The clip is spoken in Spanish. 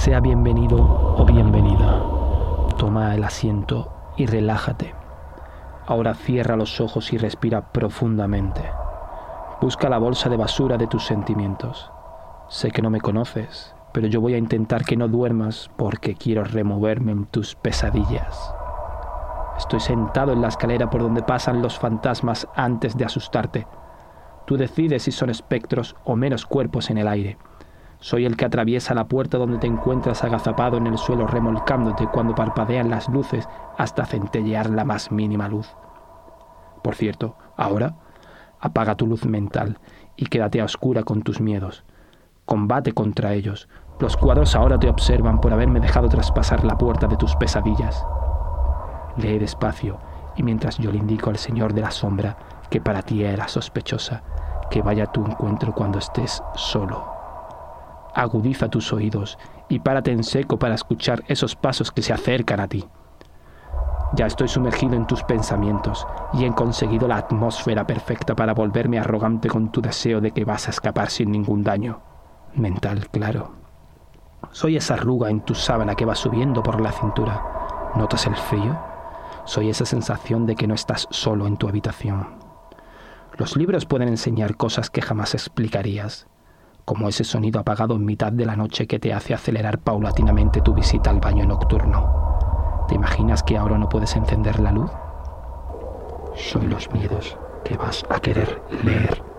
Sea bienvenido o bienvenida. Toma el asiento y relájate. Ahora cierra los ojos y respira profundamente. Busca la bolsa de basura de tus sentimientos. Sé que no me conoces, pero yo voy a intentar que no duermas porque quiero removerme en tus pesadillas. Estoy sentado en la escalera por donde pasan los fantasmas antes de asustarte. Tú decides si son espectros o menos cuerpos en el aire. Soy el que atraviesa la puerta donde te encuentras agazapado en el suelo remolcándote cuando parpadean las luces hasta centellear la más mínima luz. Por cierto, ahora apaga tu luz mental y quédate a oscura con tus miedos. Combate contra ellos. Los cuadros ahora te observan por haberme dejado traspasar la puerta de tus pesadillas. Lee despacio y mientras yo le indico al Señor de la sombra que para ti era sospechosa, que vaya a tu encuentro cuando estés solo agudiza tus oídos y párate en seco para escuchar esos pasos que se acercan a ti. Ya estoy sumergido en tus pensamientos y he conseguido la atmósfera perfecta para volverme arrogante con tu deseo de que vas a escapar sin ningún daño. Mental, claro. Soy esa arruga en tu sábana que va subiendo por la cintura. ¿Notas el frío? Soy esa sensación de que no estás solo en tu habitación. Los libros pueden enseñar cosas que jamás explicarías como ese sonido apagado en mitad de la noche que te hace acelerar paulatinamente tu visita al baño nocturno. ¿Te imaginas que ahora no puedes encender la luz? Soy los miedos que vas a querer leer.